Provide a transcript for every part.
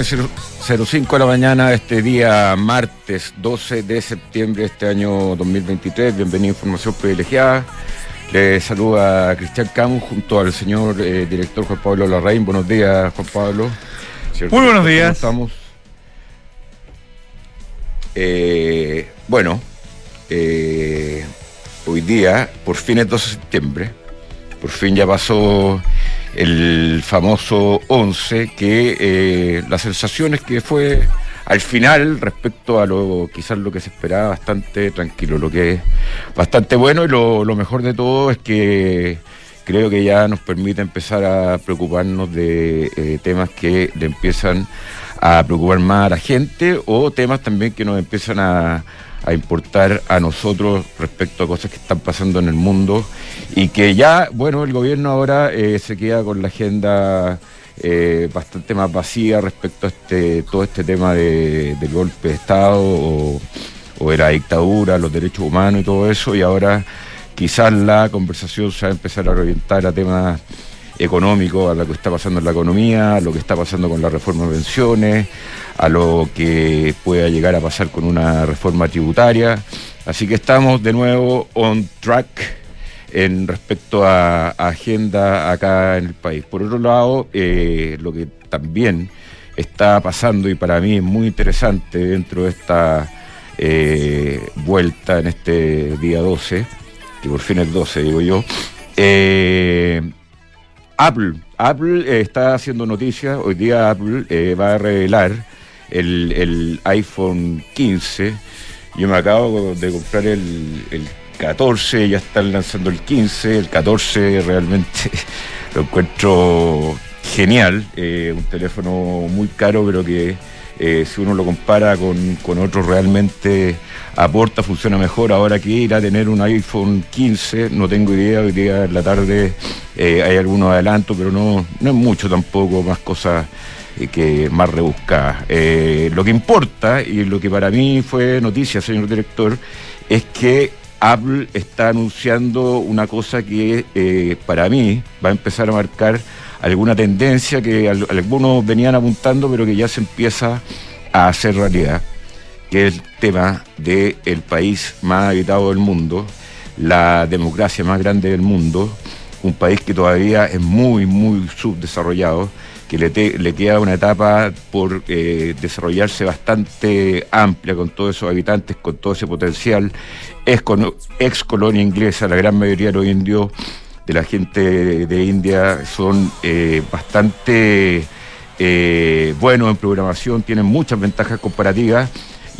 Muy buenos días, 9.05 de la mañana, este día martes 12 de septiembre de este año 2023. Bienvenido a Información Privilegiada. Le saluda Cristian Camus junto al señor eh, director Juan Pablo Larraín. Buenos días, Juan Pablo. Muy buenos días. estamos? Eh, bueno, eh, hoy día, por fin es 12 de septiembre, por fin ya pasó el famoso 11, que eh, la sensación es que fue al final respecto a lo quizás lo que se esperaba bastante tranquilo, lo que es bastante bueno y lo, mejor de todo es que creo que ya nos permite empezar a preocuparnos de eh, temas que le empiezan a preocupar más a la gente o temas también que nos empiezan a a importar a nosotros respecto a cosas que están pasando en el mundo y que ya, bueno, el gobierno ahora eh, se queda con la agenda eh, bastante más vacía respecto a este todo este tema de, del golpe de Estado o, de la dictadura, los derechos humanos y todo eso, y ahora quizás la conversación se va a empezar a orientar a temas económicos, a lo que está pasando en la economía, a lo que está pasando con la reforma de pensiones, a lo que pueda llegar a pasar con una reforma tributaria. Así que estamos de nuevo on track en respecto a, agenda acá en el país. Por otro lado, eh, lo que también está pasando y para mí es muy interesante dentro de esta eh, vuelta en este día 12, que por fin es 12, digo yo, eh, Apple, Apple está haciendo noticias, hoy día Apple va a revelar el, iPhone 15. Yo me acabo de comprar el, 14, ya están lanzando el 15. El 14 realmente lo encuentro genial. Eh, un teléfono muy caro, pero que eh, si uno lo compara con, con otros realmente aporta, funciona mejor. Ahora que ir a tener un iPhone 15, no tengo idea, hoy día en la tarde eh, hay algunos adelantos, pero no, no es mucho tampoco, más cosas que más rebuscada. Eh, lo que importa, y lo que para mí fue noticia, señor director, es que Apple está anunciando una cosa que eh, para mí va a empezar a marcar alguna tendencia que algunos venían apuntando, pero que ya se empieza a hacer realidad, que es el tema del el país más habitado del mundo, la democracia más grande del mundo, un país que todavía es muy, muy subdesarrollado que le, queda una etapa por eh, desarrollarse bastante amplia con todos esos habitantes, con todo ese potencial. Es con, ex colonia inglesa, la gran mayoría de los indios, de la gente de, India, son eh, bastante eh, buenos en programación, tienen muchas ventajas comparativas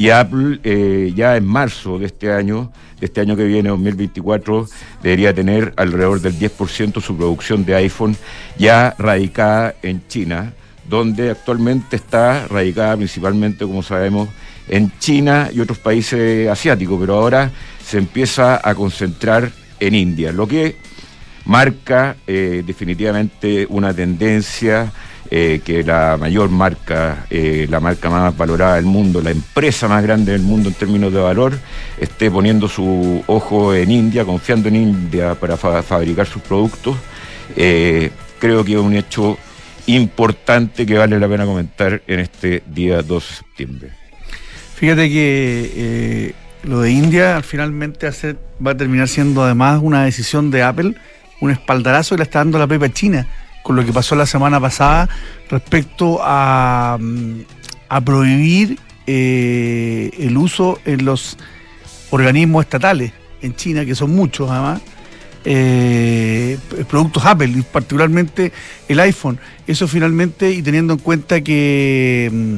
y Apple eh, ya en marzo de este año, de este año que viene, 2024, debería tener alrededor del 10% de su producción de iPhone ya radicada en China, donde actualmente está radicada principalmente, como sabemos, en China y otros países asiáticos, pero ahora se empieza a concentrar en India, lo que marca eh, definitivamente una tendencia eh, que la mayor marca, eh, la marca más valorada del mundo, la empresa más grande del mundo en términos de valor, esté poniendo su ojo en India, confiando en India para fabricar sus productos. Eh, creo que es un hecho importante que vale la pena comentar en este día 2 de septiembre. Fíjate que lo de India finalmente va a terminar siendo además una decisión de Apple, un espaldarazo que le está dando la pepa China con lo que pasó la semana pasada respecto a, mm, prohibir eh, el uso en los organismos estatales en China, que son muchos además, eh, productos Apple, y particularmente el iPhone. Eso finalmente, y teniendo en cuenta que, mm,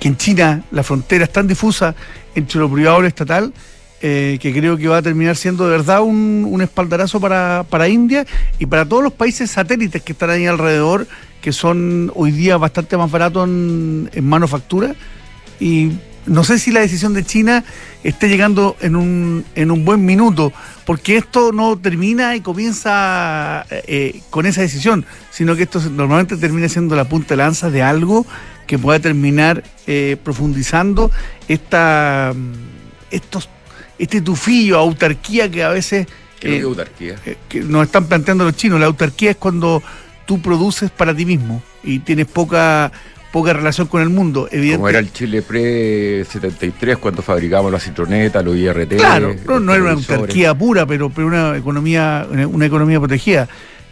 que en China la frontera es tan difusa entre lo privado y lo estatal, eh, que creo que va a terminar siendo de verdad un, espaldarazo para, India y para todos los países satélites que están ahí alrededor, que son hoy día bastante más baratos en, manufactura. Y no sé si la decisión de China esté llegando en un, en un buen minuto, porque esto no termina y comienza eh, con esa decisión, sino que esto normalmente termina siendo la punta de lanza de algo que pueda terminar eh, profundizando esta, estos este tufillo, autarquía que a veces... ¿Qué es eh, autarquía? Eh, que nos están planteando los chinos. La autarquía es cuando tú produces para ti mismo y tienes poca poca relación con el mundo. Como era el Chile pre-73 cuando fabricamos la citroneta, los IRT. Claro, no, era una autarquía pura, pero, pero una economía, una economía protegida.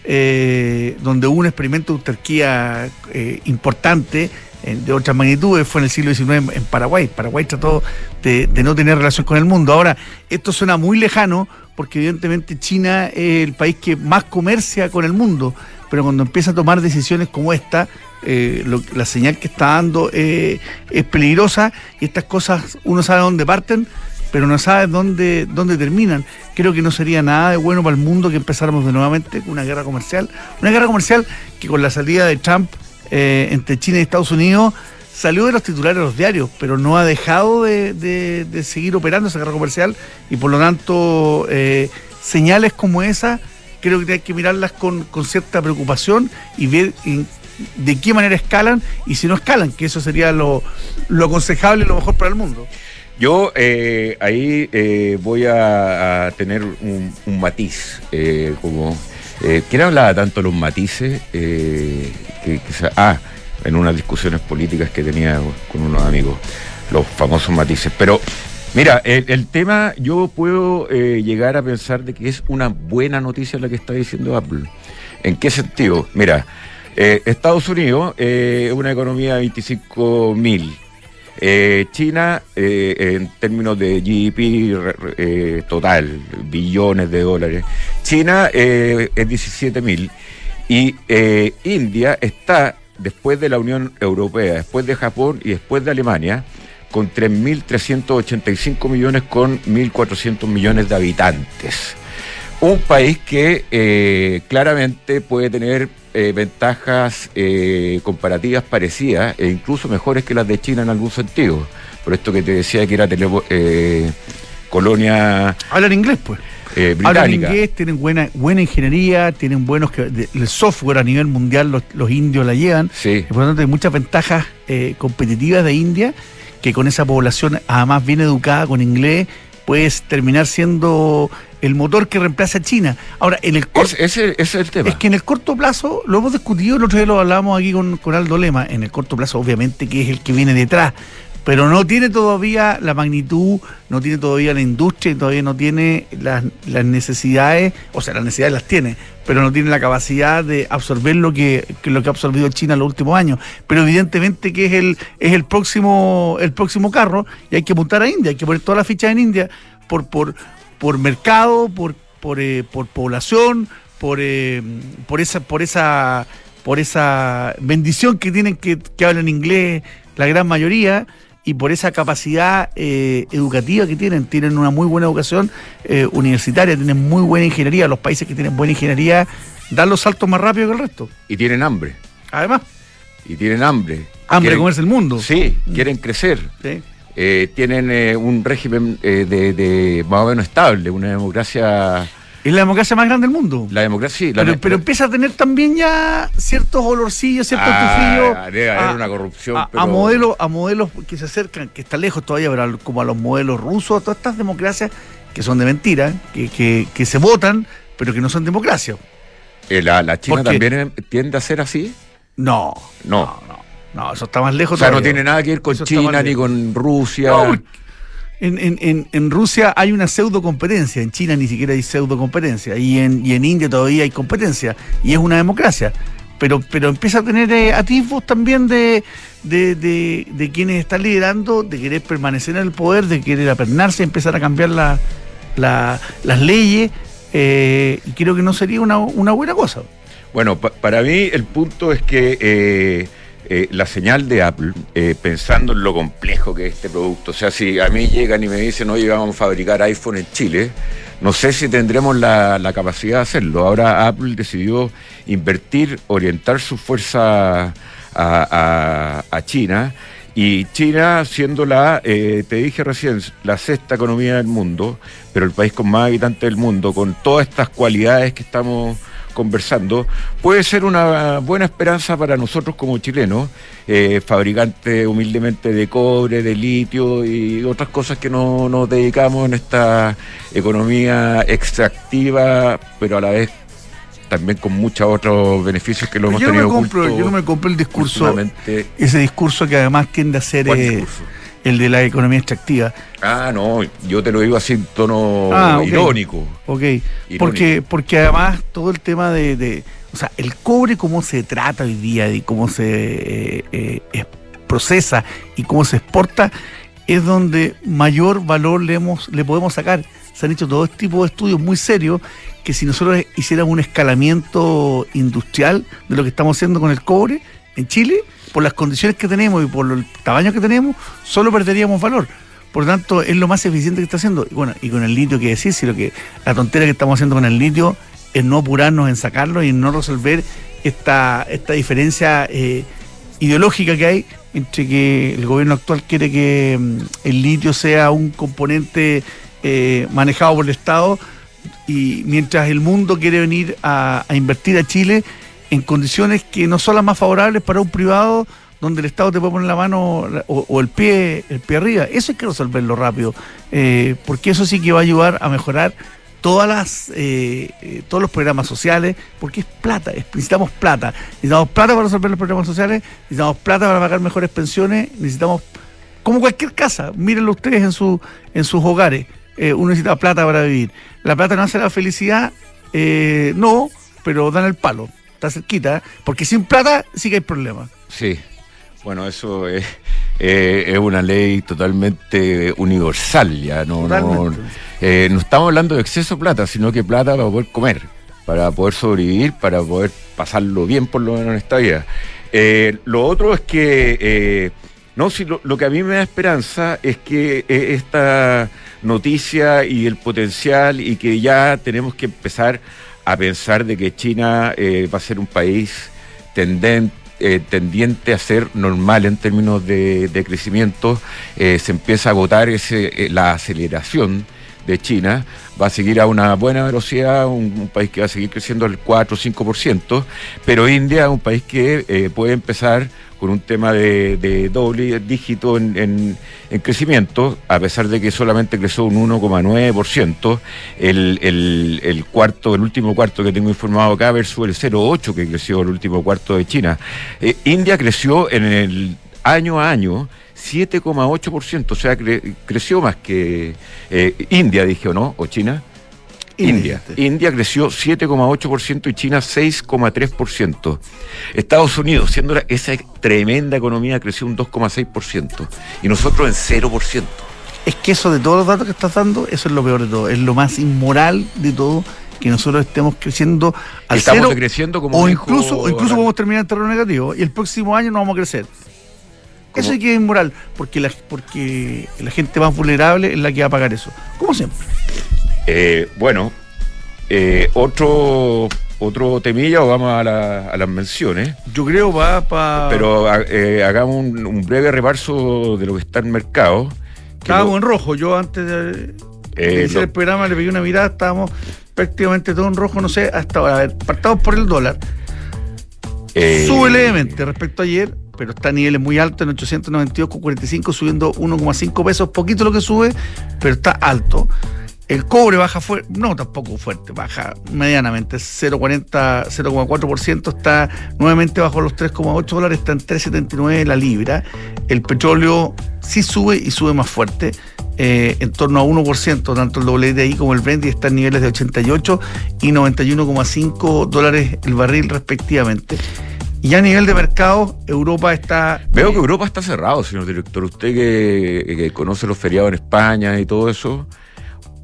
Eh, donde hubo un experimento de autarquía eh, importante de otras magnitudes fue en el siglo XIX en, Paraguay. Paraguay trató de, no tener relación con el mundo. Ahora, esto suena muy lejano porque evidentemente China es el país que más comercia con el mundo, pero cuando empieza a tomar decisiones como esta, eh, la señal que está dando eh, es peligrosa y estas cosas uno sabe dónde parten, pero no sabe dónde, dónde terminan. Creo que no sería nada de bueno para el mundo que empezáramos de nuevamente una guerra comercial. Una guerra comercial que con la salida de Trump eh, entre China y Estados Unidos salió de los titulares de los diarios, pero no ha dejado de, seguir operando esa guerra comercial y por lo tanto eh, señales como esa creo que hay que mirarlas con, cierta preocupación y ver de qué manera escalan y si no escalan, que eso sería lo, aconsejable y lo mejor para el mundo. Yo eh, ahí voy a, tener un, matiz, como... ¿Quién hablaba tanto de los matices? que, ah, en unas discusiones políticas que tenía con unos amigos, los famosos matices. Pero mira, el, tema yo puedo eh, llegar a pensar de que es una buena noticia la que está diciendo Apple. ¿En qué sentido? Mira, eh, Estados Unidos es una economía de 25 mil. Eh, China, en términos de GDP total, billones de dólares, China es 17 mil y India está después de la Unión Europea, después de Japón y después de Alemania, con 3.385 millones con 1.400 millones de habitantes. Un país que eh, claramente puede tener eh, ventajas eh, comparativas parecidas e incluso mejores que las de China en algún sentido. Por esto que te decía que era colonia... Hablan inglés, pues. Eh, Hablan inglés, tienen buena, buena ingeniería, tienen buenos que, el software a nivel mundial los, indios la llevan. Sí. por lo tanto hay muchas ventajas eh, competitivas de India que con esa población además bien educada con inglés puedes terminar siendo el motor que reemplaza a China. Ahora, en el ese, es el tema. Es que en el corto plazo, lo hemos discutido, el otro día lo hablábamos aquí con, con Aldo Lema, en el corto plazo obviamente que es el que viene detrás, pero no tiene todavía la magnitud, no tiene todavía la industria, todavía no tiene las, necesidades, o sea, las necesidades las tiene, pero no tiene la capacidad de absorber lo que, lo que ha absorbido China en los últimos años. Pero evidentemente que es el, es el próximo, el próximo carro y hay que apuntar a India, hay que poner toda la ficha en India por, por, por mercado, por, por, eh, por población, por, eh, por esa, por esa, por esa bendición que tienen que, que hablan inglés la gran mayoría y por esa capacidad eh, educativa que tienen. Tienen una muy buena educación eh, universitaria, tienen muy buena ingeniería. Los países que tienen buena ingeniería dan los saltos más rápido que el resto. Y tienen hambre. Además. Y tienen hambre. Hambre de comerse el mundo. Sí, mm. quieren crecer. Eh, tienen un régimen de, de, más o menos estable, una democracia es la democracia más grande del mundo. La democracia, sí. pero, empieza a tener también ya ciertos olorcillos, ciertos ah, Debe haber una corrupción. A, modelos, a modelos que se acercan, que está lejos todavía, pero como a los modelos rusos, a todas estas democracias que son de mentira, que, que, se votan, pero que no son democracia. Eh, ¿La, China también tiende a ser así? No. No. No, no. eso está más lejos. O sea, no tiene nada que ver con China ni con Rusia. En, en, en, Rusia hay una pseudo competencia, en China ni siquiera hay pseudo competencia, y en, y en India todavía hay competencia, y es una democracia. Pero, pero empieza a tener eh, atisbos también de, de, quienes están liderando, de querer permanecer en el poder, de querer apernarse, empezar a cambiar la, las leyes, eh, y creo que no sería una, una buena cosa. Bueno, para mí el punto es que eh, eh, la señal de Apple, eh, pensando en lo complejo que es este producto, o sea, si a mí llegan y me dicen, oye, vamos a fabricar iPhone en Chile, no sé si tendremos la, capacidad de hacerlo. Ahora Apple decidió invertir, orientar su fuerza a, China. Y China, siendo la, eh, te dije recién, la sexta economía del mundo, pero el país con más habitantes del mundo, con todas estas cualidades que estamos conversando, puede ser una buena esperanza para nosotros como chilenos, eh, fabricantes humildemente de cobre, de litio y otras cosas que no nos dedicamos en esta economía extractiva, pero a la vez también con muchos otros beneficios que lo hemos yo tenido. No me compro, yo no me compro el discurso, ese discurso que además tiende a ser eh, el de la economía extractiva. Ah, no, yo te lo digo así en tono ah, irónico. Ok, Porque, porque además todo el tema de, o sea, el cobre, cómo se trata hoy día y cómo se eh, eh, procesa y cómo se exporta, es donde mayor valor le, hemos, le podemos sacar. Se han hecho todo este tipo de estudios muy serios que si nosotros hiciéramos un escalamiento industrial de lo que estamos haciendo con el cobre en Chile, por las condiciones que tenemos y por el tamaño que tenemos, solo perderíamos valor. Por lo tanto, es lo más eficiente que está haciendo. Y bueno, y con el litio, que decir, si lo que la tontera que estamos haciendo con el litio es no apurarnos en sacarlo y no resolver esta, esta diferencia eh, ideológica que hay entre que el gobierno actual quiere que mm, el litio sea un componente eh, manejado por el Estado y mientras el mundo quiere venir a invertir a Chile en condiciones que no son las más favorables para un privado donde el Estado te puede poner la mano o, el pie el pie arriba. Eso hay que resolverlo rápido, eh, porque eso sí que va a ayudar a mejorar todas las eh, eh, todos los programas sociales, porque es plata, necesitamos plata. Necesitamos plata para resolver los programas sociales, necesitamos plata para pagar mejores pensiones, necesitamos, como cualquier casa, mírenlo ustedes en, su, en sus hogares, uno necesita plata para vivir. La plata no hace la felicidad, no, pero dan el palo está cerquita, porque sin plata sí que hay problemas. Sí, bueno, eso es, es una ley totalmente universal, ya no, no, eh, no, estamos hablando de exceso de plata, sino que plata para poder comer, para poder sobrevivir, para poder pasarlo bien por lo menos en esta vida. Eh, lo otro es que, eh, no, si lo, lo, que a mí me da esperanza es que esta noticia y el potencial y que ya tenemos que empezar a pensar de que China eh, va a ser un país eh, tendiente a ser normal en términos de, crecimiento, eh, se empieza a agotar ese, la aceleración de China, va a seguir a una buena velocidad, un, país que va a seguir creciendo al 4 o 5%, pero India es un país que puede empezar con un tema de, doble dígito en, crecimiento, a pesar de que solamente creció un 1,9%, el, el, cuarto, el último cuarto que tengo informado acá versus el 0,8% que creció el último cuarto de China. Eh, India creció en el año a año 7,8%, o sea, creció más que eh, India, dije, ¿o no? ¿O China? India. India creció 7,8% y China 6,3%. Estados Unidos, siendo esa tremenda economía, creció un 2,6% y nosotros en 0%. Es que eso de todos los datos que estás dando, eso es lo peor de todo, es lo más inmoral de todo que nosotros estemos creciendo al Estamos creciendo como o incluso o incluso podemos terminar en terreno negativo y el próximo año no vamos a crecer. Eso sí que es inmoral, porque la, porque la gente más vulnerable es la que va a pagar eso, como siempre. Eh, bueno, eh, otro otro temilla o vamos a, las menciones. Yo creo va para. Pero eh, hagamos un, breve reparso de lo que está en el mercado. Estábamos en rojo. Yo antes de, iniciar el programa le pedí una mirada. Estábamos prácticamente todo en rojo, no sé, hasta ahora. A ver, partamos por el dólar. Sube levemente respecto a ayer, pero está a niveles muy altos en 892,45, subiendo 1,5 pesos. Poquito lo que sube, pero está alto. El cobre baja fuerte, no tampoco fuerte, baja medianamente, 0,40, 0,4%, está nuevamente bajo los 3,8 dólares, está en 3,79 la libra. El petróleo sí sube y sube más fuerte, eh, en torno a 1%, tanto el WTI como el Brent está en niveles de 88 y 91,5 dólares el barril respectivamente. Y a nivel de mercado, Europa está... Veo que Europa está cerrado, señor director. Usted que conoce los feriados en España y todo eso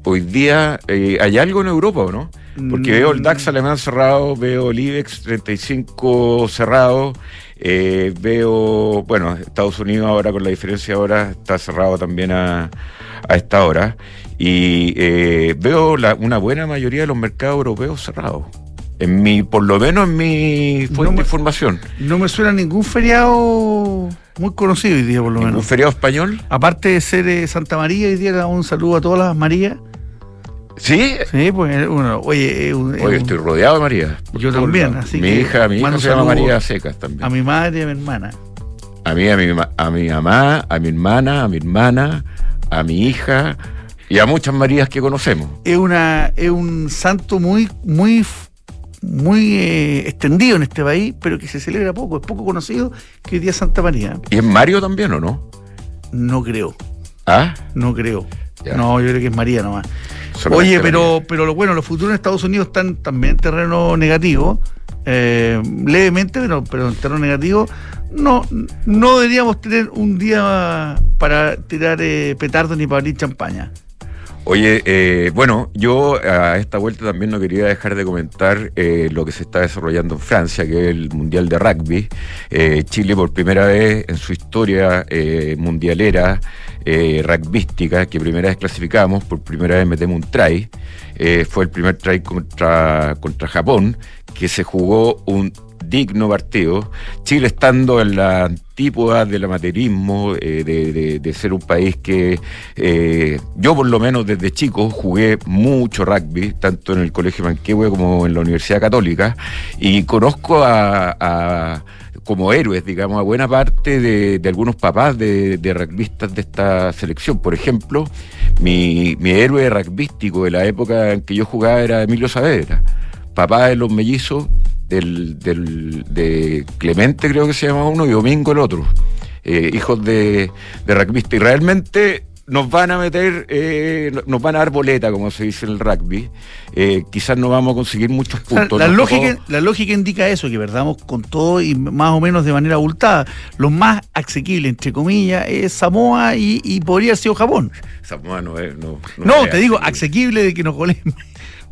hoy día eh, hay algo en Europa, ¿o no? Porque veo el DAX mm. alemán cerrado, veo el IBEX 35 cerrado, eh, veo, bueno, Estados Unidos ahora con la diferencia ahora está cerrado también a, esta hora, y eh, veo una buena mayoría de los mercados europeos cerrados. En mi, por lo menos en mi fuente de información. No me suena ningún feriado muy conocido hoy día, por lo menos. ¿Un feriado español? Aparte de ser Santa María, hoy día un saludo a todas las Marías. ¿Sí? Sí, pues uno, oye, oye estoy rodeado de María. Yo también, así mi hija, mi hija se llama María Secas también. A mi madre y a mi hermana. A mí, a mi, a mi mamá, a mi hermana, a mi hermana, a mi hija y a muchas Marías que conocemos. Es una, es un santo muy, muy muy eh, extendido en este país, pero que se celebra poco, es poco conocido, que hoy día es Santa María. ¿Y es Mario también o no? No creo. ¿Ah? No creo. No, yo creo que es María nomás. Oye, pero, pero lo bueno, los futuros en Estados Unidos están también en terreno negativo, eh, levemente, pero, pero en terreno negativo. No, no deberíamos tener un día para tirar eh, petardos ni para abrir champaña. Oye, eh, bueno, yo a esta vuelta también no quería dejar de comentar eh, lo que se está desarrollando en Francia, que es el Mundial de Rugby. Eh, Chile por primera vez en su historia mundialera rugbyística, que primera vez clasificamos, por primera vez metemos un try. fue el primer try contra, contra Japón, que se jugó un digno partido. Chile estando en la antípoda del amateurismo, eh, de, ser un país que eh, yo por lo menos desde chico jugué mucho rugby, tanto en el Colegio Manquehue como en la Universidad Católica, y conozco a, como héroes, digamos, a buena parte de, algunos papás de, rugbyistas de esta selección. Por ejemplo, mi, mi héroe rugbyístico de la época en que yo jugaba era Emilio Saavedra, papá de los mellizos del, del, de Clemente, creo que se llama uno, y Domingo el otro, eh, hijos de, de. Y realmente nos van a meter, eh, nos van a dar boleta, como se dice en el rugby. Eh, quizás no vamos a conseguir muchos puntos. La, lógica, la lógica indica eso, que verdamos con todo y más o menos de manera abultada. Lo más asequible, entre comillas, es Samoa y, podría haber sido Japón. Samoa no es. No, no, te digo, asequible de que nos goleen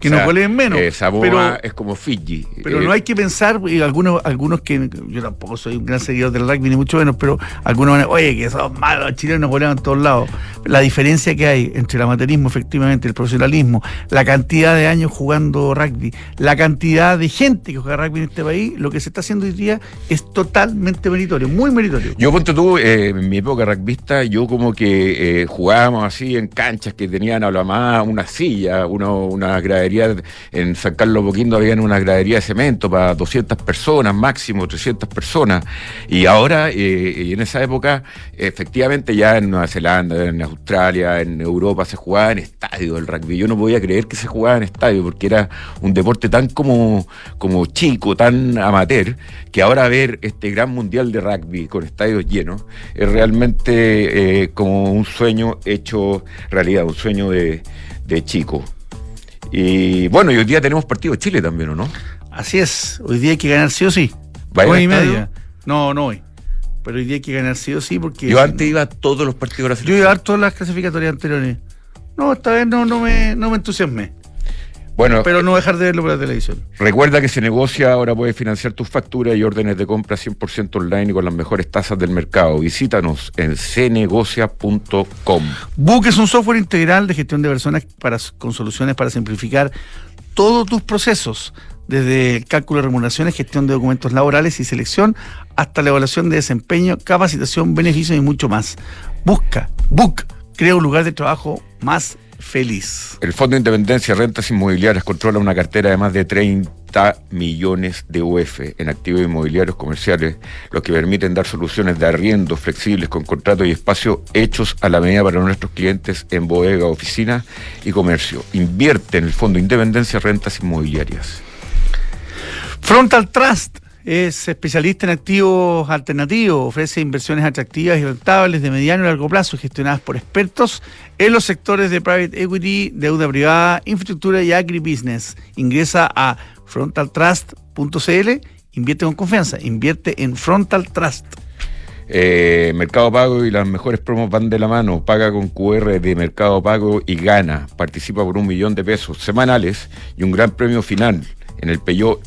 que nos goleen menos. Eh, Samoa es como Fiji. Pero no hay que pensar, y algunos, algunos que yo tampoco soy un gran seguidor del rugby, ni mucho menos, pero algunos van a oye, que son malos, los chilenos golean en todos lados. La diferencia que hay entre el amateurismo, efectivamente, el profesionalismo, la cantidad de años jugando rugby, la cantidad de gente que juega rugby en este país, lo que se está haciendo hoy día es totalmente meritorio, muy meritorio. Yo, ponte tú, eh, en mi época rugbyista, yo como que eh, jugábamos así en canchas que tenían a lo más una silla, uno, una gradería en San Carlos Boquindo había una gradería de cemento para 200 personas, máximo 300 personas. Y ahora, eh, en esa época, efectivamente ya en Nueva Zelanda, en Australia, en Europa se jugaba en estadio el rugby. Yo no podía creer que se jugaba en estadio porque era un deporte tan como, como chico, tan amateur, que ahora ver este gran mundial de rugby con estadios llenos es realmente eh, como un sueño hecho realidad, un sueño de chico. Y bueno, y hoy día tenemos partido de Chile también, ¿o no? Así es, hoy día hay que ganar sí o sí. Hoy y media. No, no hoy. Pero hoy día hay que ganar sí o sí porque. Yo antes iba a todos los partidos selección. Yo iba a todas las clasificatorias anteriores. No, esta vez no, no, me, no me entusiasmé. Bueno, pero no dejar de verlo por la televisión. Recuerda que se negocia, ahora puedes financiar tus facturas y órdenes de compra 100% online y con las mejores tasas del mercado. Visítanos en cnegocia.com. Book es un software integral de gestión de personas para, con soluciones para simplificar todos tus procesos, desde el cálculo de remuneraciones, gestión de documentos laborales y selección, hasta la evaluación de desempeño, capacitación, beneficios y mucho más. Busca, Book, crea un lugar de trabajo más feliz. El Fondo de Independencia de Rentas Inmobiliarias controla una cartera de más de 30 millones de UF en activos inmobiliarios comerciales, lo que permiten dar soluciones de arriendo flexibles con contratos y espacios hechos a la medida para nuestros clientes en bodega, oficina y comercio. Invierte en el Fondo de Independencia de Rentas Inmobiliarias. Frontal Trust es especialista en activos alternativos, ofrece inversiones atractivas y rentables de mediano y largo plazo gestionadas por expertos en los sectores de private equity, deuda privada, infraestructura y agribusiness. Ingresa a frontaltrust.cl, invierte con confianza, invierte en Frontal Trust. Eh, Mercado Pago y las mejores promos van de la mano. Paga con QR de Mercado Pago y gana. Participa por un millón de pesos semanales y un gran premio final en el Peugeot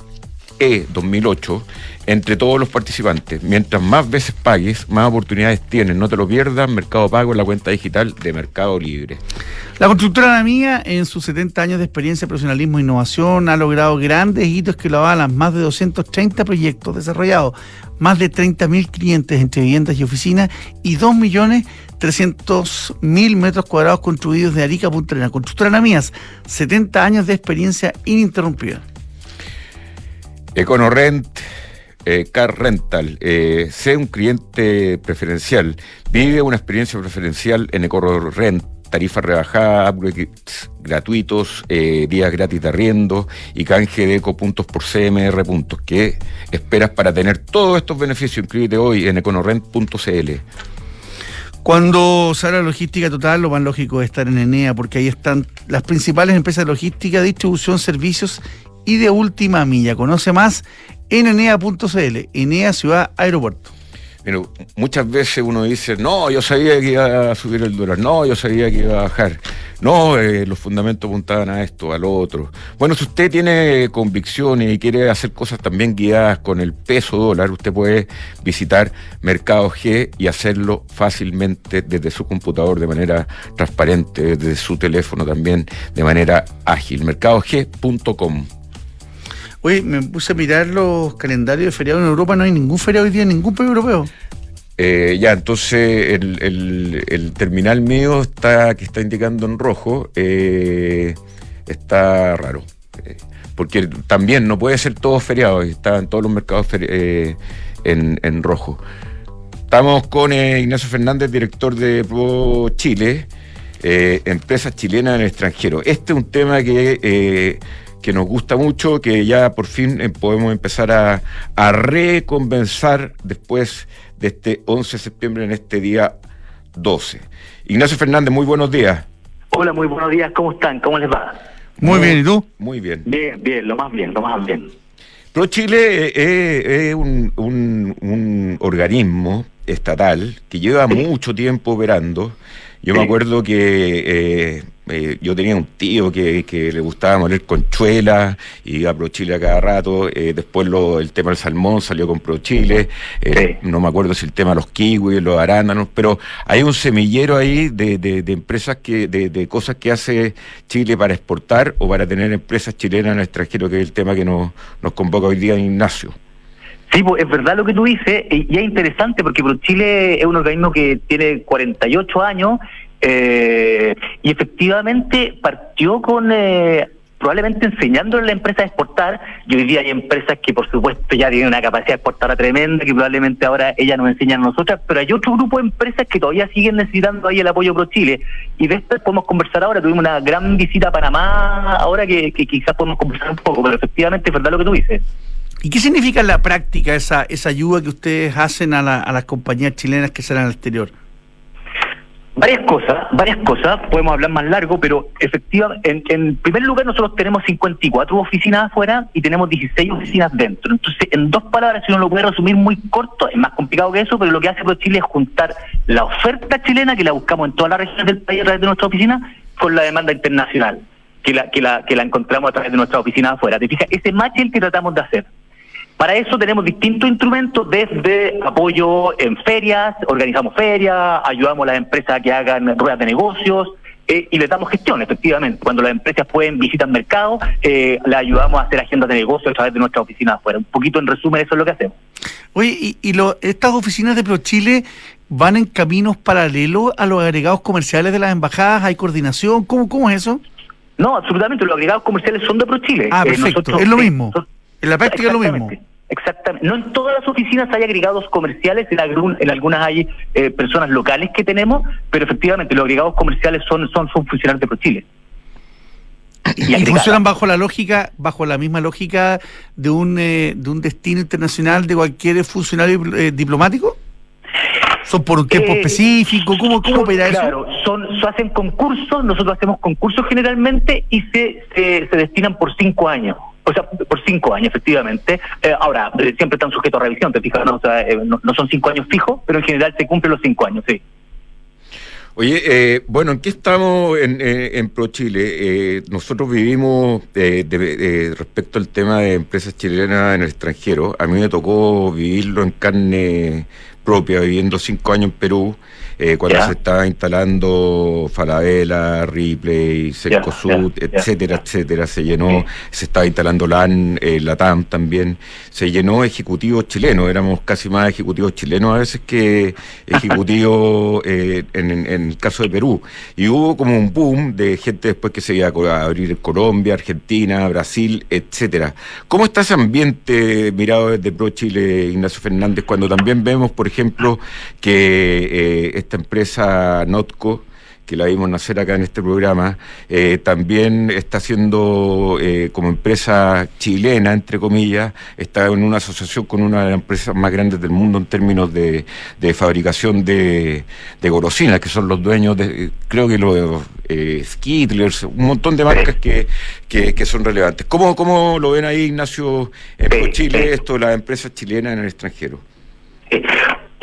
e 2008 entre todos los participantes. Mientras más veces pagues, más oportunidades tienes. No te lo pierdas, Mercado Pago en la cuenta digital de Mercado Libre. La constructora Mía, en sus 70 años de experiencia, profesionalismo e innovación, ha logrado grandes hitos que lo avalan. Más de 230 proyectos desarrollados, más de 30.000 clientes entre viviendas y oficinas y 2.300.000 metros cuadrados construidos de Arica Punta Arenas. Constructora Namías, 70 años de experiencia ininterrumpida. EconoRent, eh, Car Rental, eh, sé un cliente preferencial, vive una experiencia preferencial en EconoRent tarifas rebajadas, upgrades gratuitos, eh, días gratis de arriendo y canje de ecopuntos por CMR puntos. ¿Qué esperas para tener todos estos beneficios? Inscríbete hoy en econorrent.cl. Cuando sale la logística total, lo más lógico es estar en Enea, porque ahí están las principales empresas de logística, distribución, servicios y de última milla. Conoce más en enea.cl, Enea Ciudad Aeropuerto. Pero muchas veces uno dice, no, yo sabía que iba a subir el dólar, no, yo sabía que iba a bajar, no, eh, los fundamentos apuntaban a esto, a lo otro. Bueno, si usted tiene convicciones y quiere hacer cosas también guiadas con el peso dólar, usted puede visitar Mercado G y hacerlo fácilmente desde su computador de manera transparente, desde su teléfono también de manera ágil. Mercadog.com. Oye, me puse a mirar los calendarios de feriados en Europa, no hay ningún feriado hoy día en ningún país europeo. Eh, ya, entonces el, terminal mío está que está indicando en rojo, eh, está raro. Eh, porque también no puede ser todo feriado, está en todos los mercados en, en, rojo. Estamos con Ignacio Fernández, director de Pro Chile, empresas chilenas en el extranjero. Este es un tema que que nos gusta mucho, que ya por fin eh, podemos empezar a, a reconvenzar después de este 11 de septiembre en este día 12. Ignacio Fernández, muy buenos días. Hola, muy buenos días, ¿cómo están? ¿Cómo les va? Muy bien, ¿y tú? Muy bien. Bien, bien, lo más bien, lo más bien. Pro Chile es un, un, organismo estatal que lleva mucho tiempo operando. Yo me acuerdo que eh, eh, yo tenía un tío que, le gustaba moler conchuelas y iba a ProChile a cada rato. Eh, después lo, el tema del salmón salió con ProChile. Eh, no me acuerdo si el tema de los kiwis, los arándanos, pero hay un semillero ahí de, de, empresas que, de, de, cosas que hace Chile para exportar o para tener empresas chilenas en el extranjero, que es el tema que nos, nos convoca hoy día Ignacio. Sí, pues es verdad lo que tú dices, y es interesante porque ProChile es un organismo que tiene 48 años eh, y efectivamente partió con eh, probablemente enseñándole a la empresa a exportar. Y hoy día hay empresas que por supuesto ya tienen una capacidad exportadora tremenda, que probablemente ahora ellas nos enseñan a nosotras, pero hay otro grupo de empresas que todavía siguen necesitando ahí el apoyo pro Chile. Y de esto podemos conversar ahora. Tuvimos una gran visita a Panamá, ahora que, quizás podemos conversar un poco, pero efectivamente es verdad lo que tú dices. ¿Y qué significa en la práctica esa, esa ayuda que ustedes hacen a, a las compañías chilenas que salen al exterior? Varias cosas, varias cosas, podemos hablar más largo, pero efectivamente, en, primer lugar nosotros tenemos 54 oficinas afuera y tenemos 16 oficinas dentro. Entonces, en dos palabras, si uno lo puede resumir muy corto, es más complicado que eso, pero lo que hace Chile es juntar la oferta chilena, que la buscamos en todas las regiones del país a través de nuestra oficina, con la demanda internacional, que la, que la, que la encontramos a través de nuestra oficina afuera. ¿Te fijas? Ese match es el que tratamos de hacer. Para eso tenemos distintos instrumentos, desde apoyo en ferias, organizamos ferias, ayudamos a las empresas a que hagan ruedas de negocios, eh, y le damos gestión, efectivamente. Cuando las empresas pueden visitar mercado, eh, le ayudamos a hacer agendas de negocios a través de nuestra oficina afuera. Un poquito en resumen, eso es lo que hacemos. Oye, ¿y, y lo, estas oficinas de ProChile van en caminos paralelos a los agregados comerciales de las embajadas? ¿Hay coordinación? ¿Cómo, cómo es eso? No, absolutamente. Los agregados comerciales son de ProChile. Ah, eh, perfecto. es lo mismo. En la práctica es lo mismo. Exactamente. No en todas las oficinas hay agregados comerciales, en, en algunas hay eh, personas locales que tenemos, pero efectivamente los agregados comerciales son, son, son funcionarios de ProChile. Y, y funcionan bajo la lógica, bajo la misma lógica de un, eh, de un destino internacional de cualquier funcionario eh, diplomático? ¿Son por un tiempo específico? ¿Cómo, cómo opera eso? Claro, son, se hacen concursos, nosotros hacemos concursos generalmente y se, se, se destinan por cinco años. O sea, por cinco años, efectivamente. Eh, ahora, eh, siempre están sujetos a revisión, te fijas, ¿no? Eh, no, son cinco años fijos, pero en general se cumplen los cinco años, sí. Oye, bueno, ¿en qué estamos en, en Pro Chile? nosotros vivimos respecto al tema de empresas chilenas en el extranjero. A mí me tocó vivirlo en carne propia, viviendo cinco años en Perú. Eh, cuando se estaba instalando Falabella, Ripley, Cercosud, etcétera, etcétera, se llenó, se estaba instalando LAN, eh, LATAM también, se llenó ejecutivos chilenos, éramos casi más ejecutivos chilenos a veces que ejecutivos eh, en, el caso de Perú. Y hubo como un boom de gente después que se iba a abrir Colombia, Argentina, Brasil, etcétera. ¿Cómo está ese ambiente mirado desde Pro Chile, Ignacio Fernández, cuando también vemos, por ejemplo, que esta empresa Notco que la vimos nacer acá en este programa, eh, también está haciendo eh, como empresa chilena, entre comillas, está en una asociación con una de las empresas más grandes del mundo en términos de, fabricación de, de golosinas, que son los dueños de, creo que los eh, Skittlers, un montón de marcas que, que, son relevantes. ¿Cómo, ¿Cómo lo ven ahí, Ignacio, en Chile, esto, las empresas chilenas en el extranjero?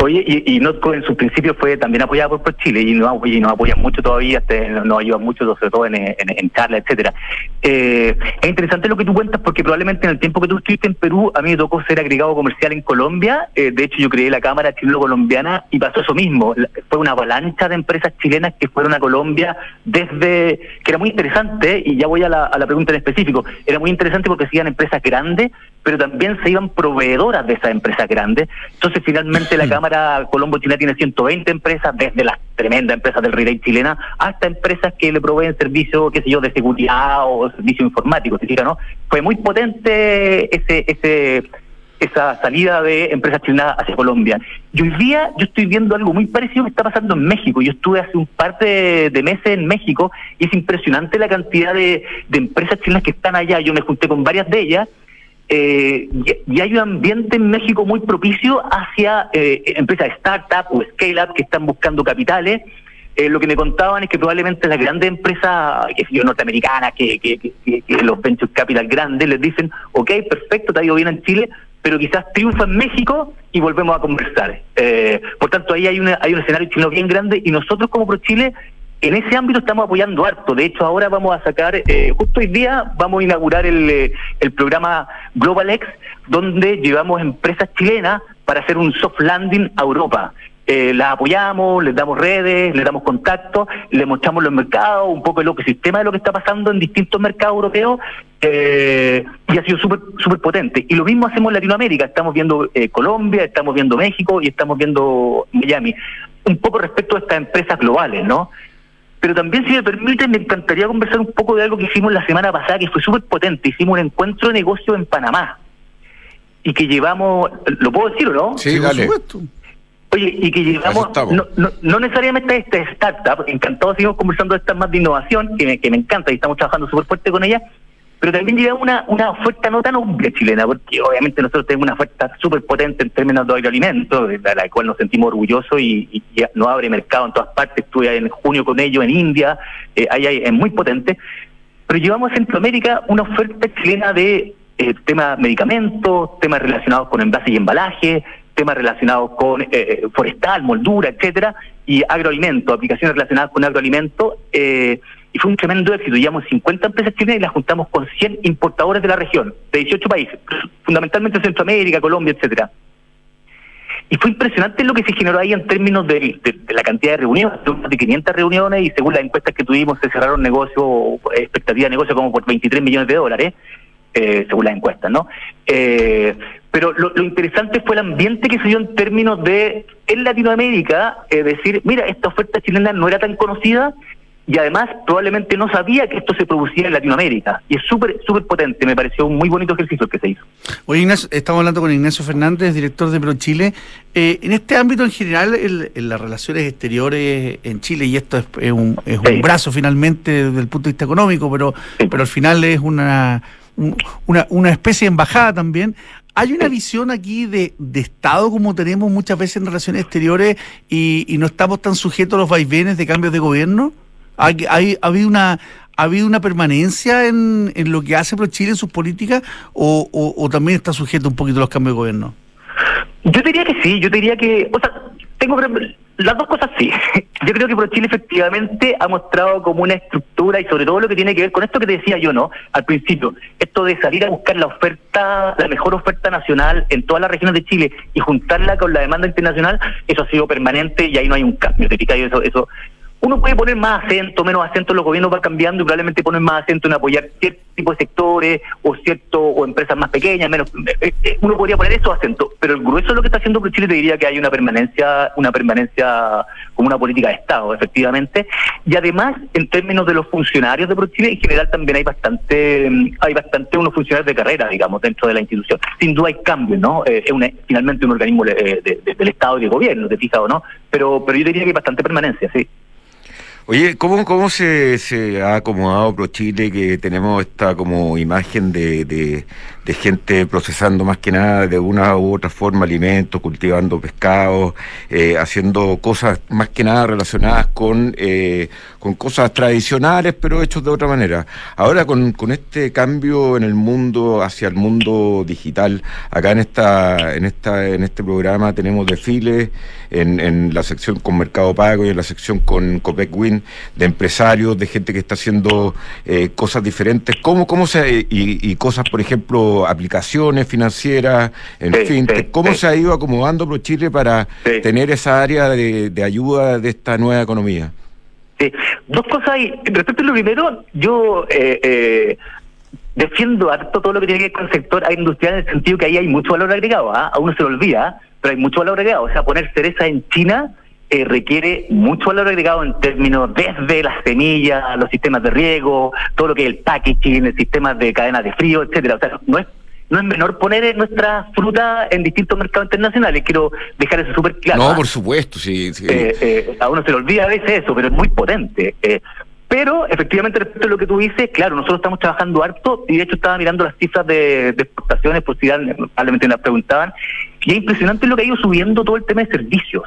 Oye, y, y Notco en su principio fue también apoyada por, Chile y nos, y nos apoyan mucho todavía, este, nos ayudan mucho, sobre todo en, en, en charlas, etcétera. Eh, es interesante lo que tú cuentas porque probablemente en el tiempo que tú estuviste en Perú, a mí me tocó ser agregado comercial en Colombia. Eh, de hecho, yo creé la Cámara Chileno-Colombiana y pasó eso mismo. Fue una avalancha de empresas chilenas que fueron a Colombia desde, que era muy interesante, y ya voy a la, a la pregunta en específico, era muy interesante porque iban empresas grandes, pero también se iban proveedoras de esas empresas grandes. Entonces, finalmente la Cámara Colombo Chile tiene 120 empresas, desde las tremendas empresas del retail chilena hasta empresas que le proveen servicios, qué sé yo, de seguridad o servicio informático, ¿no? Fue muy potente ese, ese, esa salida de empresas chilenas hacia Colombia. Y hoy día yo estoy viendo algo muy parecido que está pasando en México. Yo estuve hace un par de, meses en México y es impresionante la cantidad de, de empresas chilenas que están allá. Yo me junté con varias de ellas eh, y, hay un ambiente en México muy propicio hacia eh, empresas startup o scale-up que están buscando capitales. Eh, lo que me contaban es que probablemente las grandes empresas que yo, norteamericanas, que, los venture capital grandes les dicen, ok, perfecto, te ha ido bien en Chile, pero quizás triunfa en México y volvemos a conversar. Eh, por tanto, ahí hay, una, hay un escenario chino bien grande y nosotros como ProChile en ese ámbito estamos apoyando harto. De hecho, ahora vamos a sacar, eh, justo hoy día vamos a inaugurar el, eh, el programa GlobalX, donde llevamos empresas chilenas para hacer un soft landing a Europa. Eh, las apoyamos, les damos redes, les damos contactos, les mostramos los mercados, un poco el ecosistema de lo que está pasando en distintos mercados europeos eh, y ha sido súper super potente. Y lo mismo hacemos en Latinoamérica, estamos viendo Colombia, estamos viendo México y estamos viendo Miami. Un poco respecto a estas empresas globales, ¿no? Pero también, si me permiten, me encantaría conversar un poco de algo que hicimos la semana pasada, que fue súper potente. Hicimos un encuentro de negocio en Panamá. Y que llevamos, ¿lo puedo decir o no? Sí, dale. Oye, y que llevamos, no, no, no, necesariamente este startup, encantado seguimos conversando de estas más de innovación, que me, que me encanta y estamos trabajando súper fuerte con ella, pero también llevamos una, una oferta no tan obvia chilena, porque obviamente nosotros tenemos una oferta súper potente en términos de agroalimentos, de la cual nos sentimos orgullosos y, y, nos abre mercado en todas partes. Estuve en junio con ellos en India, eh, ahí, es muy potente. Pero llevamos a Centroamérica una oferta chilena de eh, temas medicamentos, temas relacionados con envases y embalaje, temas relacionados con eh, eh, forestal, moldura, etcétera, y agroalimentos, aplicaciones relacionadas con agroalimentos. Eh, y fue un tremendo éxito. Llevamos 50 empresas chilenas y las juntamos con 100 importadores de la región, de 18 países, fundamentalmente Centroamérica, Colombia, etcétera. Y fue impresionante lo que se generó ahí en términos de, la cantidad de reuniones, de 500 reuniones, y según las encuestas que tuvimos, se cerraron negocios, expectativa de negocio como por 23 millones de dólares, eh, según las encuestas, ¿no? Eh, pero lo, interesante fue el ambiente que se dio en términos de, en Latinoamérica, eh, decir, mira, esta oferta chilena no era tan conocida y además probablemente no sabía que esto se producía en Latinoamérica. Y es súper, súper potente, me pareció un muy bonito ejercicio el que se hizo. Oye, Ignacio, estamos hablando con Ignacio Fernández, director de ProChile. Eh, en este ámbito en general, en las relaciones exteriores en Chile, y esto es, un, es un brazo finalmente desde el punto de vista económico, pero, pero al final es una, una, una especie de embajada también. ¿Hay una visión aquí de, de, Estado como tenemos muchas veces en relaciones exteriores y, y no estamos tan sujetos a los vaivenes de cambios de gobierno? ¿Hay, hay, ¿Ha habido una, ¿Ha habido una permanencia en, en lo que hace Chile en sus políticas o, o, también está sujeto un poquito a los cambios de gobierno? Yo diría que sí, yo diría que, o sea, tengo las dos cosas sí. Yo creo que ProChile efectivamente ha mostrado como una estructura y sobre todo lo que tiene que ver con esto que te decía yo, ¿no? Al principio, esto de salir a buscar la oferta, la mejor oferta nacional en todas las regiones de Chile y juntarla con la demanda internacional, eso ha sido permanente y ahí no hay un cambio. ¿te Eso, eso, uno puede poner más acento, menos acento, los gobiernos van cambiando y probablemente ponen más acento en apoyar cierto tipo de sectores o cierto o empresas más pequeñas, menos eh, eh, uno podría poner esos acentos, pero el grueso de lo que está haciendo Chile te diría que hay una permanencia, una permanencia como una política de Estado, efectivamente, y además en términos de los funcionarios de ProChile en general también hay bastante hay bastante unos funcionarios de carrera, digamos, dentro de la institución. Sin duda hay cambios, ¿no? Eh, es finalmente un organismo del Estado y de gobierno, te fijas o no, pero pero yo diría que hay bastante permanencia, sí. Oye, ¿cómo, cómo se, se ha acomodado ProChile que tenemos esta como imagen de, de, gente procesando más que nada de una u otra forma alimentos, cultivando pescados, eh, haciendo cosas más que nada relacionadas con, eh, con cosas tradicionales pero hechos de otra manera? Ahora con, con este cambio en el mundo hacia el mundo digital, acá en esta, en esta, en este programa tenemos desfiles en, en la sección con Mercado Pago y en la sección con Copec Win de empresarios, de gente que está haciendo eh, cosas diferentes, ¿cómo, cómo se, y, cosas, por ejemplo, aplicaciones financieras, en fin, ¿cómo se ha ido acomodando ProChile para tener esa área de, ayuda de esta nueva economía? Sí, dos cosas ahí. Respecto a lo primero, yo eh, eh, defiendo harto todo lo que tiene que ver con el sector industrial en el sentido que ahí hay mucho valor agregado. ¿ah? A uno se lo olvida, pero hay mucho valor agregado. O sea, poner cereza en China eh, requiere mucho valor agregado en términos desde las semillas, los sistemas de riego, todo lo que es el packaging, el sistema de cadenas de frío, etcétera. O sea, no es no es menor poner nuestra fruta en distintos mercados internacionales. Quiero dejar eso súper claro. No, ¿ah? por supuesto, sí. Eh, eh, a uno se le olvida a veces eso, pero es muy potente. pero efectivamente, respecto a lo que tú dices, claro, nosotros estamos trabajando harto y de hecho estaba mirando las cifras de, exportaciones, por si probablemente me las preguntaban, y es impresionante lo que ha ido subiendo todo el tema de servicios.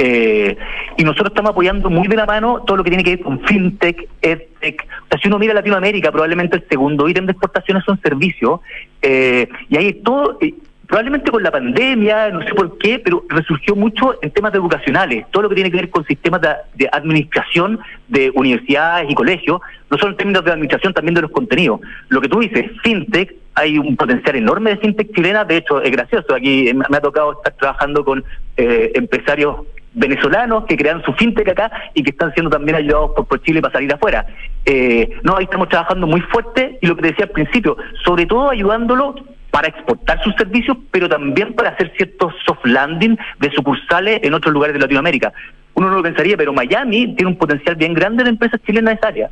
Eh, y nosotros estamos apoyando muy de la mano todo lo que tiene que ver con fintech, edtech. O sea, si uno mira Latinoamérica, probablemente el segundo ítem de exportaciones son servicios. Eh, y ahí todo, eh, probablemente con la pandemia, no sé por qué, pero resurgió mucho en temas educacionales. Todo lo que tiene que ver con sistemas de, administración de universidades y colegios, no solo en términos de administración, también de los contenidos. Lo que tú dices, fintech, hay un potencial enorme de fintech chilena. De hecho, es gracioso. Aquí me ha tocado estar trabajando con empresarios venezolanos que crean su fintech acá y que están siendo también ayudados por, Chile para salir afuera. Eh, no, ahí estamos trabajando muy fuerte y lo que te decía al principio, sobre todo ayudándolo para exportar sus servicios, pero también para hacer ciertos soft landing de sucursales en otros lugares de Latinoamérica. Uno no lo pensaría, pero Miami tiene un potencial bien grande de empresas chilenas en esa área.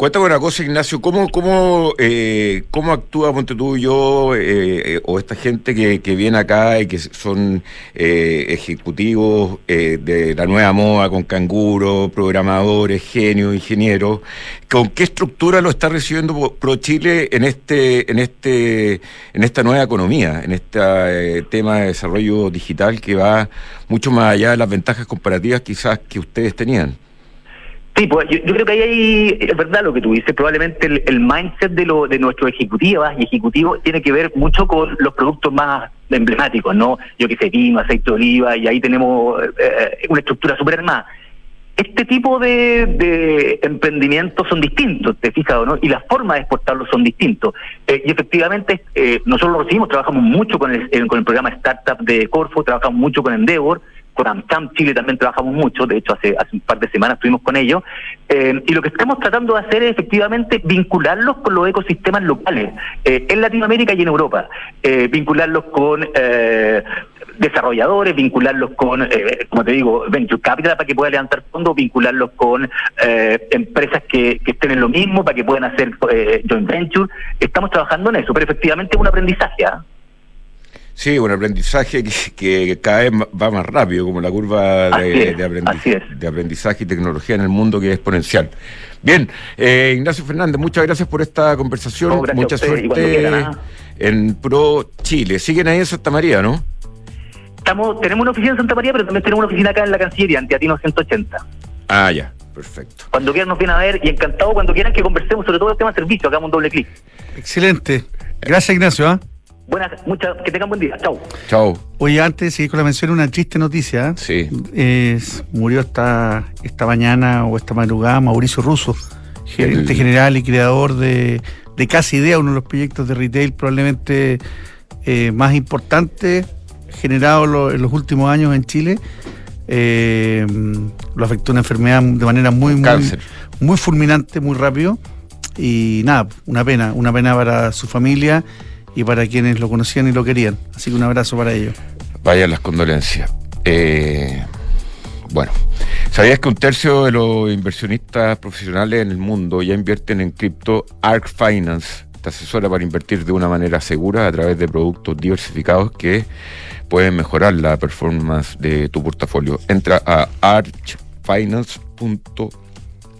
Cuéntame una cosa, Ignacio, ¿cómo, eh, cómo actúa Montetuyo eh, eh, o esta gente que, viene acá y que son eh, ejecutivos de la nueva moda con canguro, programadores, genios, ingenieros? ¿Con qué estructura lo está recibiendo ProChile en este, en este, en esta nueva economía, en este tema de desarrollo digital que va mucho más allá de las ventajas comparativas quizás que ustedes tenían? Sí, pues yo, creo que ahí hay, es verdad lo que tú dices, probablemente el, mindset de, lo, de nuestros ejecutivas y ejecutivos tiene que ver mucho con los productos más emblemáticos, ¿no? Yo que sé, vino, aceite de oliva, y ahí tenemos eh, una estructura súper armada. Este tipo de, emprendimientos son distintos, te fijas, ¿no? Y las formas de exportarlos son distintos. Eh, y efectivamente, eh, nosotros lo recibimos, trabajamos mucho con el, con el programa Startup de Corfo, trabajamos mucho con Endeavor, con AmCham Chile también trabajamos mucho, de hecho hace, hace un par de semanas estuvimos con ellos, eh, y lo que estamos tratando de hacer es efectivamente vincularlos con los ecosistemas locales, eh, en Latinoamérica y en Europa, eh, vincularlos con desarrolladores, vincularlos con, como te digo, Venture Capital para que puedan levantar fondos, vincularlos con empresas que, que, estén en lo mismo para que puedan hacer joint venture. Estamos trabajando en eso, pero efectivamente es un aprendizaje. Sí, un aprendizaje que, cada vez va más rápido, como la curva de, aprendizaje, y tecnología en el mundo que es exponencial. Bien, eh, Ignacio Fernández, muchas gracias por esta conversación. Mucha suerte ¿ah? en Pro Chile. Siguen ahí en Santa María, ¿no? Estamos, tenemos una oficina en Santa María, pero también tenemos una oficina acá en la Cancillería, en Teatino 180. Ah, ya, perfecto. Cuando quieran nos vienen a ver y encantado cuando quieran que conversemos sobre todo el tema de servicio, hagamos un doble clic. Excelente. Gracias, Ignacio. ¿ah? Buenas, muchas, que tengan buen día. Chau. Chau. Oye, antes de seguir con la mención, una triste noticia. Sí. murió esta, esta mañana o esta madrugada Mauricio Russo, gerente general y creador de, de Casi Idea, uno de los proyectos de retail probablemente eh, más importantes generados en los últimos años en Chile. Eh, lo afectó una enfermedad de manera muy, muy, muy fulminante, muy rápido. Y nada, una pena, una pena para su familia y para quienes lo conocían y lo querían. Así que un abrazo para ellos. Vaya las condolencias. Eh, bueno, ¿sabías que un tercio de los inversionistas profesionales en el mundo ya invierten en cripto? ARK Finance te asesora para invertir de una manera segura a través de productos diversificados que pueden mejorar la performance de tu portafolio. Entra a arch finance.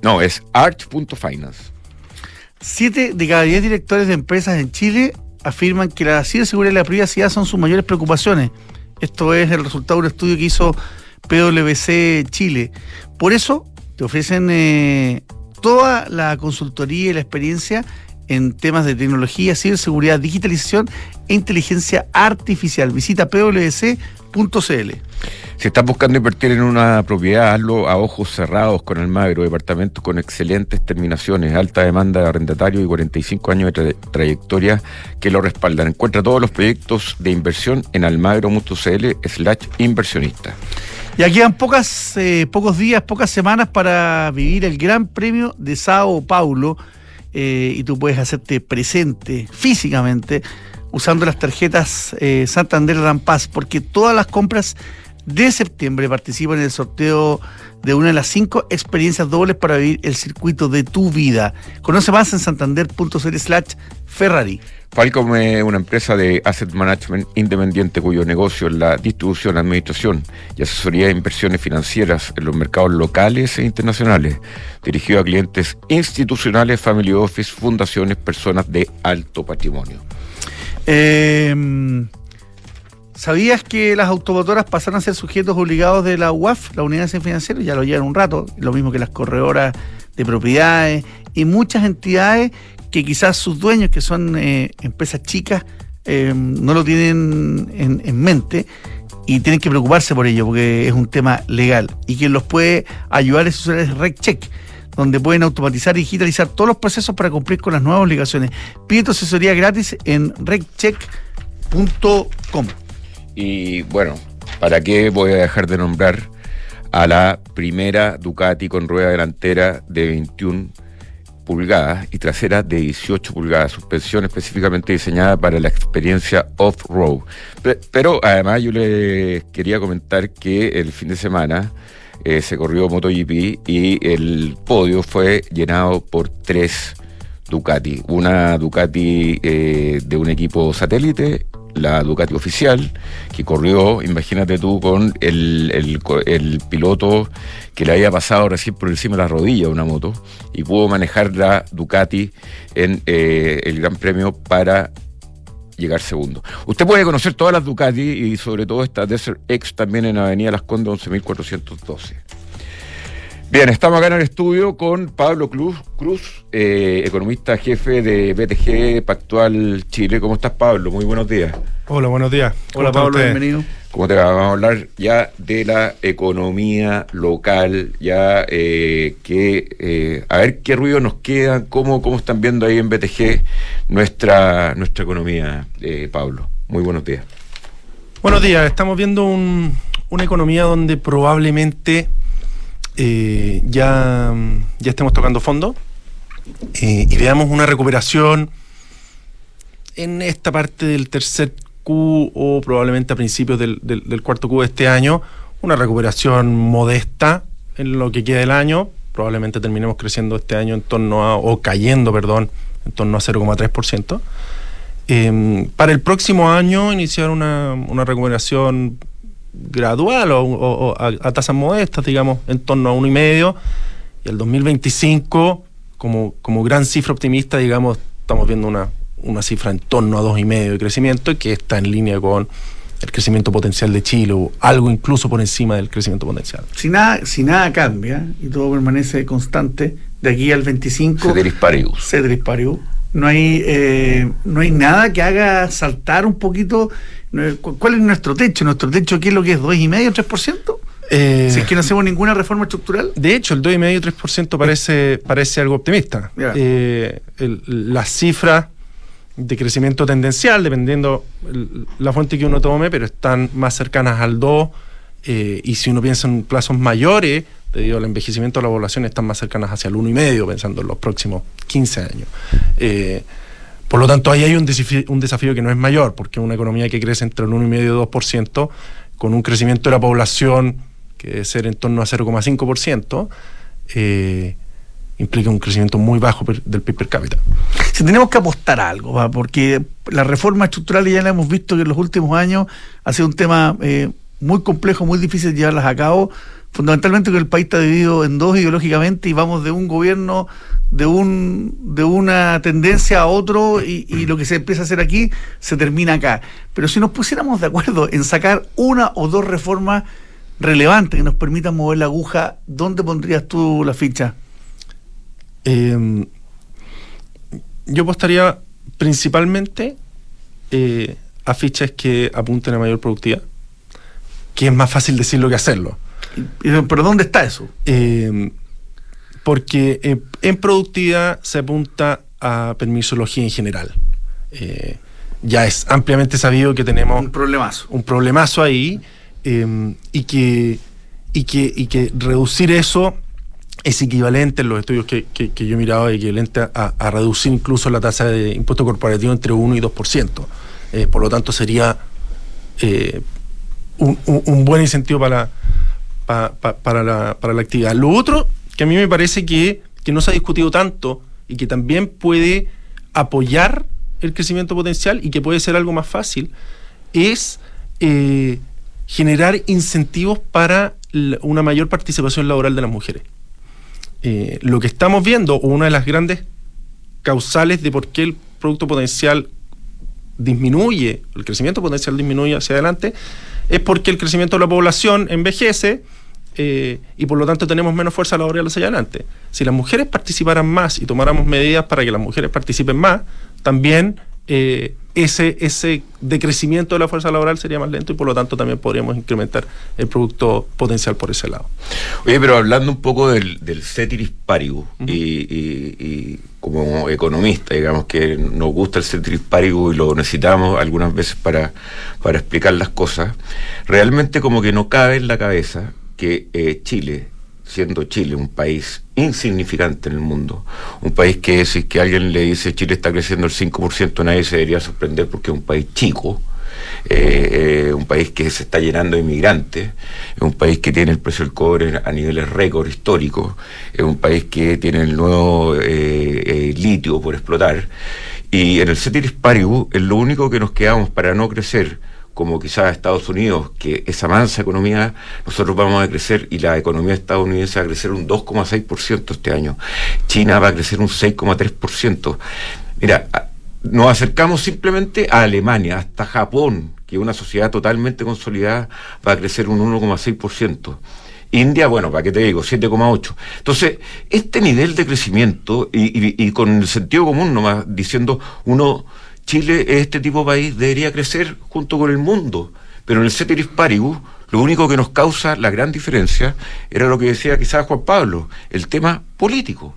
No, es arch.finance. Siete de cada diez directores de empresas en Chile afirman que la ciberseguridad y la privacidad son sus mayores preocupaciones. Esto es el resultado de un estudio que hizo PwC Chile. Por eso te ofrecen eh, toda la consultoría y la experiencia en temas de tecnología, ciberseguridad, digitalización e inteligencia artificial. Visita pwc.cl. Si estás buscando invertir en una propiedad, hazlo a ojos cerrados con Almagro, departamento con excelentes terminaciones, alta demanda de arrendatario y 45 años de trayectoria que lo respaldan. Encuentra todos los proyectos de inversión en almagro.cl slash inversionista. Y aquí quedan pocas, eh, pocos días, pocas semanas para vivir el Gran Premio de Sao Paulo eh, y tú puedes hacerte presente físicamente usando las tarjetas eh, Santander Rampaz, porque todas las compras de septiembre participan en el sorteo de una de las cinco experiencias dobles para vivir el circuito de tu vida. Conoce más en santander.cl slash Ferrari. Falcom es una empresa de asset management independiente cuyo negocio es la distribución, administración y asesoría de inversiones financieras en los mercados locales e internacionales, dirigido a clientes institucionales, family office, fundaciones, personas de alto patrimonio. Eh, ¿Sabías que las automotoras pasaron a ser sujetos obligados de la UAF, la Unidad de Financiera? Ya lo llevan un rato, lo mismo que las corredoras de propiedades y muchas entidades que quizás sus dueños, que son eh, empresas chicas, eh, no lo tienen en, mente y tienen que preocuparse por ello porque es un tema legal. Y quien los puede ayudar es RecCheck donde pueden automatizar y digitalizar todos los procesos para cumplir con las nuevas obligaciones. Pide tu asesoría gratis en reccheck.com. Y bueno, ¿para qué voy a dejar de nombrar a la primera Ducati con rueda delantera de 21 pulgadas y trasera de 18 pulgadas, suspensión específicamente diseñada para la experiencia off-road. Pero además yo les quería comentar que el fin de semana eh, se corrió MotoGP y el podio fue llenado por tres Ducati. Una Ducati eh, de un equipo satélite la Ducati oficial, que corrió, imagínate tú, con el, el, piloto que le había pasado recién por encima de la rodilla una moto y pudo manejar la Ducati en eh, el Gran Premio para llegar segundo. Usted puede conocer todas las Ducati y sobre todo esta Desert X también en Avenida Las Condes 11412. Bien, estamos acá en el estudio con Pablo Cruz, Cruz eh, economista jefe de BTG Pactual Chile. ¿Cómo estás, Pablo? Muy buenos días. Hola, buenos días. Hola, Pablo, bienvenido. ¿Cómo te va? Vamos a hablar ya de la economía local, ya eh, que, eh, a ver qué ruido nos queda, cómo, cómo están viendo ahí en BTG nuestra, nuestra economía, Pablo. Muy buenos días. Buenos días, estamos viendo una economía donde probablemente eh, ya, ya estemos tocando fondo eh, y veamos una recuperación en esta parte del tercer Q o probablemente a principios del, cuarto Q de este año, una recuperación modesta en lo que queda del año, probablemente terminemos creciendo este año en torno a, o cayendo, perdón, en torno a 0,3%. Eh, para el próximo año iniciar una, una recuperación gradual o, a, tasas modestas, digamos, en torno a uno y medio. Y el 2025, como, como gran cifra optimista, digamos, estamos viendo una, una cifra en torno a dos y medio de crecimiento, que está en línea con el crecimiento potencial de Chile, o algo incluso por encima del crecimiento potencial. Si nada, si nada cambia y todo permanece constante, de aquí al 25... Cederis Parius. Cederis Parius. No hay, eh, no hay nada que haga saltar un poquito ¿Cuál es nuestro techo? ¿Nuestro techo qué es lo que es? ¿2,5%? ¿3%? Eh, si es que no hacemos ninguna reforma estructural. De hecho, el 2,5-3% parece, parece algo optimista. Eh, las cifras de crecimiento tendencial, dependiendo la fuente que uno tome, pero están más cercanas al 2. Eh, y si uno piensa en plazos mayores, debido al envejecimiento de la población, están más cercanas hacia el 1,5, pensando en los próximos 15 años. Por lo tanto, ahí hay un desafío, que no es mayor, porque una economía que crece entre el 1,5 y 2%, con un crecimiento de la población que debe ser en torno a 0,5%, eh, implica un crecimiento muy bajo del PIB per cápita. Si tenemos que apostar algo, porque la reforma estructural ya la hemos visto que en los últimos años ha sido un tema eh, muy complejo, muy difícil de llevarlas a cabo, fundamentalmente que el país está dividido en dos ideológicamente y vamos de un gobierno de un de una tendencia a otro y, lo que se empieza a hacer aquí se termina acá. Pero si nos pusiéramos de acuerdo en sacar una o dos reformas relevantes que nos permitan mover la aguja, ¿dónde pondrías tú la ficha? Eh, yo apostaría principalmente eh, a fichas que apunten a mayor productividad, que es más fácil decirlo que hacerlo. ¿Pero dónde está eso? Eh, porque en, en, productividad se apunta a permisología en general. Eh, ya es ampliamente sabido que tenemos un problemazo, un problemazo ahí eh, y, que, y, que, y que reducir eso es equivalente en los estudios que, que, que yo he mirado, equivalente a, a, reducir incluso la tasa de impuesto corporativo entre 1 y 2%. Eh, por lo tanto, sería eh, un, un, un, buen incentivo para, para, la, para la actividad. Lo otro que a mí me parece que, que no se ha discutido tanto y que también puede apoyar el crecimiento potencial y que puede ser algo más fácil, es eh, generar incentivos para una mayor participación laboral de las mujeres. Eh, lo que estamos viendo, o una de las grandes causales de por qué el producto potencial disminuye, el crecimiento potencial disminuye hacia adelante, es porque el crecimiento de la población envejece eh, y por lo tanto tenemos menos fuerza laboral hacia adelante. Si las mujeres participaran más y tomáramos medidas para que las mujeres participen más, también eh, ese, ese decrecimiento de la fuerza laboral sería más lento y por lo tanto también podríamos incrementar el producto potencial por ese lado. Oye, pero hablando un poco del, del ceteris paribus uh -huh. y, y, y, como economista, digamos que nos gusta el ceteris paribus y lo necesitamos algunas veces para, para explicar las cosas, realmente como que no cabe en la cabeza que eh, Chile siendo Chile un país insignificante en el mundo, un país que si es que alguien le dice Chile está creciendo el 5%, nadie se debería sorprender porque es un país chico, eh, eh, un país que se está llenando de inmigrantes, es un país que tiene el precio del cobre a niveles récord históricos, es un país que tiene el nuevo litio por explotar, y en el Ceteris Paribus es lo único que nos quedamos para no crecer como quizás Estados Unidos, que esa mansa economía, nosotros vamos a crecer y la economía estadounidense va a crecer un 2,6% este año. China va a crecer un 6,3%. Mira, nos acercamos simplemente a Alemania, hasta Japón, que es una sociedad totalmente consolidada, va a crecer un 1,6%. India, bueno, ¿para qué te digo? 7,8. Entonces, este nivel de crecimiento y, y, y con el sentido común nomás, diciendo uno Chile, este tipo de país, debería crecer junto con el mundo. Pero en el ceteris paribus, lo único que nos causa la gran diferencia era lo que decía quizás Juan Pablo, el tema político.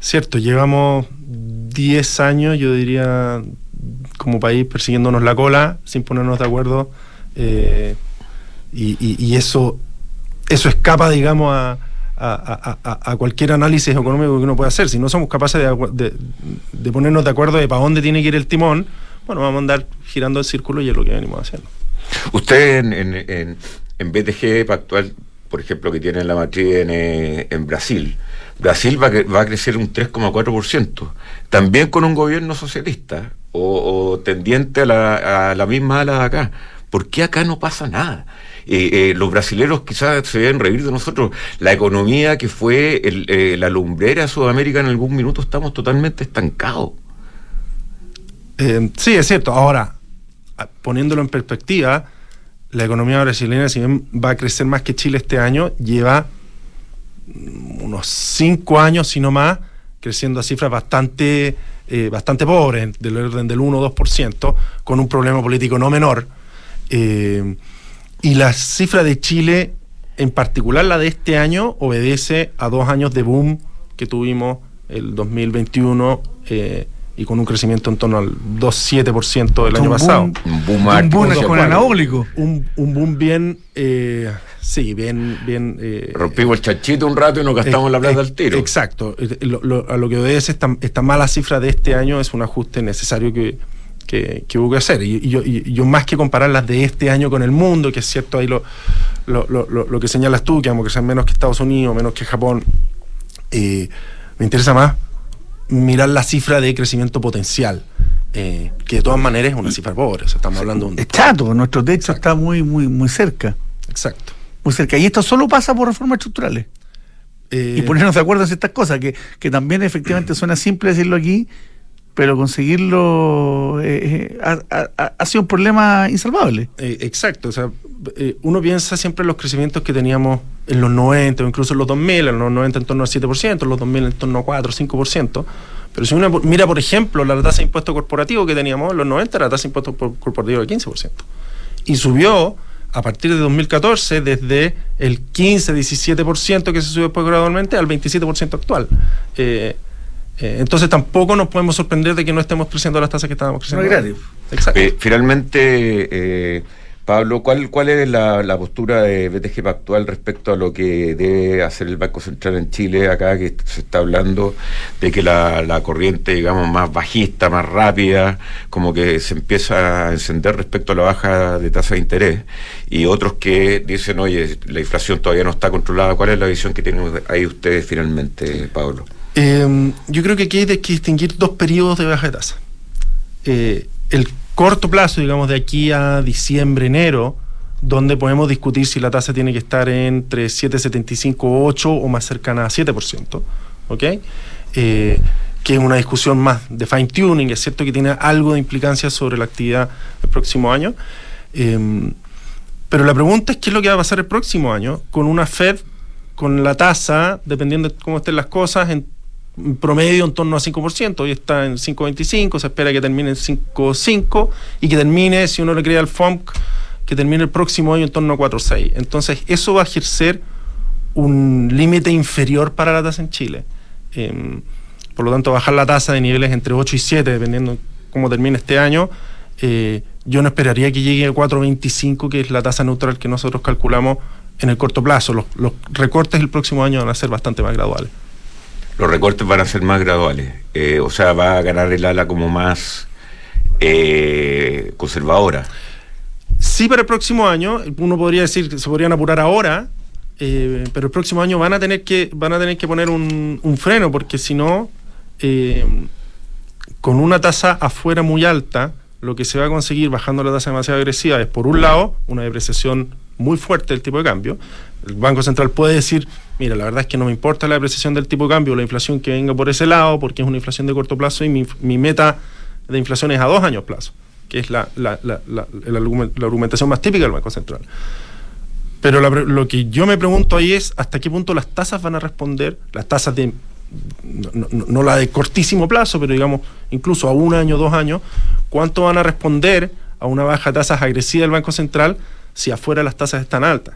Cierto, llevamos 10 años, yo diría, como país persiguiéndonos la cola, sin ponernos de acuerdo, eh, y, y, y, eso, eso escapa, digamos, a, a, a, a, cualquier análisis económico que uno pueda hacer. Si no somos capaces de, de, de ponernos de acuerdo de para dónde tiene que ir el timón, bueno, vamos a andar girando el círculo y es lo que venimos haciendo. Usted en, en, en, en BTG Pactual, por ejemplo, que tiene la matriz en, en Brasil, Brasil va, va, a crecer un 3,4%, también con un gobierno socialista o, o tendiente a la, a la misma ala de acá. ¿Por qué acá no pasa nada? Eh, eh, los brasileros quizás se deben reír de nosotros. La economía que fue eh, la lumbrera de Sudamérica en algún minuto estamos totalmente estancados. Sí, es cierto. Ahora, poniéndolo en perspectiva, la economía brasileña, si bien va a crecer más que Chile este año, lleva unos cinco años, si no más, creciendo a cifras bastante, bastante pobres, del orden del 1 o 2%, con un problema político no menor. Eh, y la cifra de Chile, en particular la de este año, obedece a dos años de boom que tuvimos el 2021 eh, y con un crecimiento en torno al 2,7% del año un pasado. Boom, un boom, un boom con anabólico. Un, un, boom bien, eh, sí, bien... bien eh, Rompimos el chanchito un rato y nos gastamos la plata al tiro. Exacto. Lo, lo, a lo que obedece esta, esta mala cifra de este año es un ajuste necesario que, que, que, hubo que hacer. Y, y, yo, y, yo, más que comparar las de este año con el mundo, que es cierto ahí lo, lo, lo, lo que señalas tú, que vamos a crecer menos que Estados Unidos, menos que Japón, eh, me interesa más mirar la cifra de crecimiento potencial. Eh, que de todas maneras es una cifra pobre, o sea, estamos hablando de un... Es chato, nuestro techo Exacto. está muy, muy, muy cerca. Exacto. muy cerca. Y esto solo pasa por reformas estructurales. Eh, y ponernos de acuerdo en ciertas cosas, que, que también efectivamente suena simple decirlo aquí, pero conseguirlo eh, eh, ha, ha- ha sido un problema insalvable. Eh, exacto, o sea, eh, uno piensa siempre en los crecimientos que teníamos en los 90 o incluso en los 2000, en los 90 en torno al 7%, en los 2000 en torno a 4 o 5%. Pero si uno mira, por ejemplo, la tasa de impuesto corporativo que teníamos en los 90, la tasa de impuesto por- corporativo era 15%. Y subió a partir de 2014 desde el 15-17% que se subió después gradualmente al 27% actual. Eh, eh, entonces tampoco nos podemos sorprender de que no estemos creciendo las tasas que estábamos creciendo. No es ahora. gratis. Exacto. Eh, finalmente, eh, Pablo, ¿cuál, ¿cuál es la, la postura de BTG Pactual respecto a lo que debe hacer el Banco Central en Chile? Acá que se está hablando de que la, la corriente, digamos, más bajista, más rápida, como que se empieza a encender respecto a la baja de tasa de interés. Y otros que dicen, oye, la inflación todavía no está controlada. ¿Cuál es la visión que tienen ahí ustedes finalmente, Pablo? Eh, yo creo que aquí hay que distinguir dos periodos de baja de tasa. Eh, el corto plazo, digamos, de aquí a diciembre, enero, donde podemos discutir si la tasa tiene que estar entre 7,75, 8 o más cercana a 7%, ¿ok? Eh, que es una discusión más de fine tuning, es cierto que tiene algo de implicancia sobre la actividad del próximo año. Eh, pero la pregunta es qué es lo que va a pasar el próximo año con una Fed con la tasa, dependiendo de cómo estén las cosas, en promedio en torno a 5%, hoy está en 5.25, se espera que termine en 5.5 y que termine, si uno le cree al FOMC, que termine el próximo año en torno a 4.6. Entonces, eso va a ejercer un límite inferior para la tasa en Chile. Em, por lo tanto, bajar la tasa de niveles entre 8 y 7, dependiendo de cómo termine este año, eh, yo no esperaría que llegue a 4.25, que es la tasa neutral que nosotros calculamos en el corto plazo. Los, los recortes el próximo año van a ser bastante más graduales. Los recortes van a ser más graduales. Eh, o sea, va a ganar el ala como más eh, conservadora. Sí, para el próximo año, uno podría decir que se podrían apurar ahora, eh, pero el próximo año van a tener que, van a tener que poner un, freno, porque si no, con una tasa afuera muy alta, lo que se va a conseguir bajando la tasa demasiado agresiva es, por un lado, una depreciación muy fuerte del tipo de cambio. El Banco Central puede decir, mira, la verdad es que no me importa la depreciación del tipo de cambio, la inflación que venga por ese lado, porque es una inflación de corto plazo y mi, mi meta de inflación es a dos años plazo, que es la, la, la, la, la argumentación más típica del Banco Central. Pero lo que yo me pregunto ahí es hasta qué punto las tasas van a responder, las tasas de, no, no- no la de cortísimo plazo, pero digamos incluso a un año, dos años, cuánto van a responder a una baja de tasas agresiva del Banco Central si afuera las tasas están altas.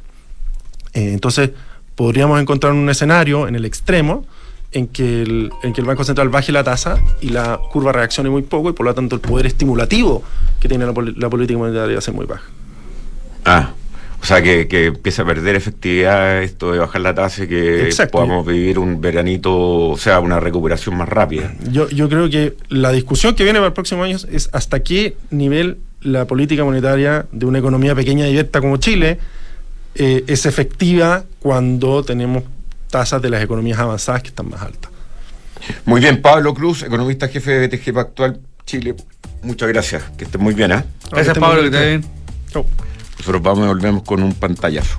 Eh, entonces, podríamos encontrar un escenario en el extremo en que, el, en que el Banco Central baje la tasa y la curva reaccione muy poco y por lo tanto el poder estimulativo que tiene la, la política monetaria va a ser muy baja. Ah, o sea, que, que empieza a perder efectividad esto de bajar la tasa y que Exacto. podamos vivir un veranito, o sea, una recuperación más rápida. Yo, yo creo que la discusión que viene para el próximo año es hasta qué nivel la política monetaria de una economía pequeña y abierta como Chile eh, es efectiva cuando tenemos tasas de las economías avanzadas que están más altas. Muy bien, Pablo Cruz, economista jefe de BTG Pactual Chile. Muchas gracias, que estén muy bien, ¿ah? Gracias, Pablo, que te bien. Chau. Nosotros vamos y volvemos con un pantallazo.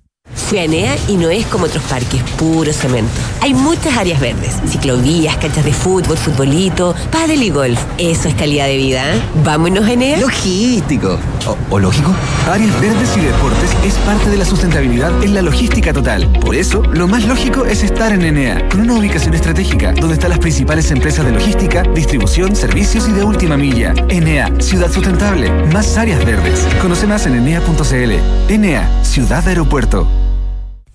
Fui a Enea y no es como otros parques, puro cemento. Hay muchas áreas verdes, ciclovías, canchas de fútbol, futbolito, pádel y golf. Eso es calidad de vida. ¿eh? Vámonos, Enea. Logístico. O, o, lógico. Áreas verdes y deportes es parte de la sustentabilidad en la logística total. Por eso, lo más lógico es estar en Enea, con una ubicación estratégica, donde están las principales empresas de logística, distribución, servicios y de última milla. Enea, ciudad sustentable, más áreas verdes. Conoce más en enea.cl. Enea, ciudad aeropuerto.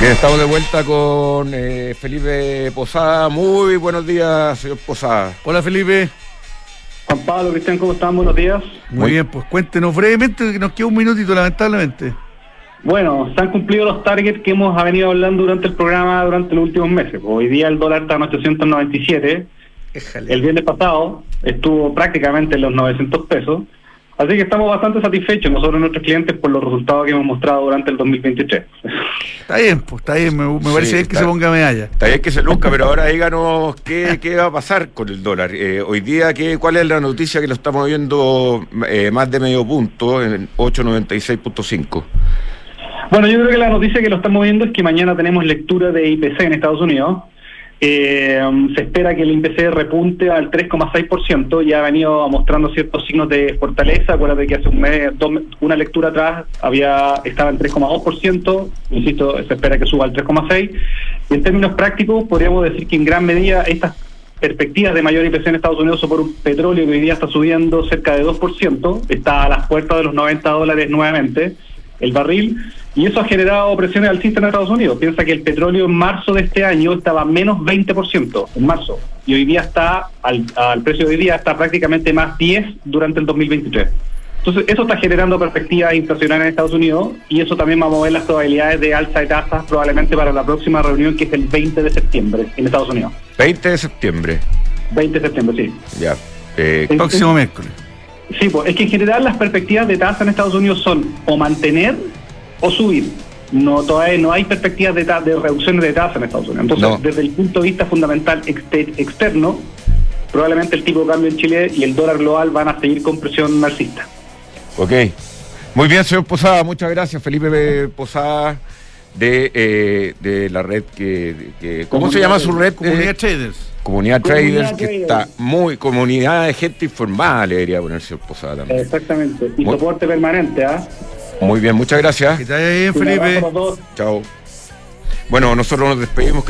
Bien, estamos de vuelta con eh, Felipe Posada. Muy buenos días, señor Posada. Hola, Felipe. Juan Pablo, Cristian, ¿cómo están? Buenos días. Muy, Muy bien, pues cuéntenos brevemente, que nos queda un minutito, lamentablemente. Bueno, se han cumplido los targets que hemos venido hablando durante el programa durante los últimos meses. Hoy día el dólar está en 897 El viernes pasado estuvo prácticamente en los 900 pesos. Así que estamos bastante satisfechos nosotros y nuestros clientes por los resultados que hemos mostrado durante el 2023. Está bien, pues está bien, me, me parece bien que se ponga medalla. Está bien que se luzca, pero ahora díganos qué, qué va a pasar con el dólar. Eh, hoy día, ¿qué, ¿cuál es la noticia que lo estamos viendo eh, más de medio punto en 896.5? Bueno, yo creo que la noticia que lo estamos viendo es que mañana tenemos lectura de IPC en Estados Unidos. Eh, se espera que el IPC repunte al 3,6%. Ya ha venido mostrando ciertos signos de fortaleza. Acuérdate que hace un mes, dos una lectura atrás había estaba en 3,2%. Insisto, se espera que suba al 3,6%. Y en términos prácticos, podríamos decir que en gran medida estas perspectivas de mayor IPC en Estados Unidos son por un petróleo que hoy día está subiendo cerca de 2%. Está a las puertas de los 90 dólares nuevamente el barril, y eso ha generado presiones alcistas en Estados Unidos. Piensa que el petróleo en marzo de este año estaba menos 20% en marzo, y hoy día está, al, al precio de hoy día, está prácticamente más 10 durante el 2023. Entonces, eso está generando perspectivas inflacionarias en Estados Unidos, y eso también va a mover las probabilidades de alza de tasas probablemente para la próxima reunión, que es el 20 de septiembre en Estados Unidos. 20 de septiembre. 20 de septiembre, sí. Ya. Eh, El próximo miércoles. Sí, pues es que en general las perspectivas de tasa en Estados Unidos son o mantener o subir. No todavía no hay perspectivas de, ta- de reducciones de tasa en Estados Unidos. Entonces, No. desde el punto de vista fundamental exter- externo, probablemente el tipo de cambio en Chile y el dólar global van a seguir con presión marxista. Ok. Muy bien, señor Posada, muchas gracias. Felipe eh, Posada de, eh, de la red que, que- ¿Cómo se llama su red? Comunidad Eh, Traders. Comunidad Comunidad Traders, que Traders. está muy, comunidad de gente informada, le debería poner señor Posada también. Exactamente. Y Muy- soporte permanente, ¿ah? Muy bien, muchas gracias. Que te vaya bien, Felipe. Chao. Bueno, nosotros nos despedimos.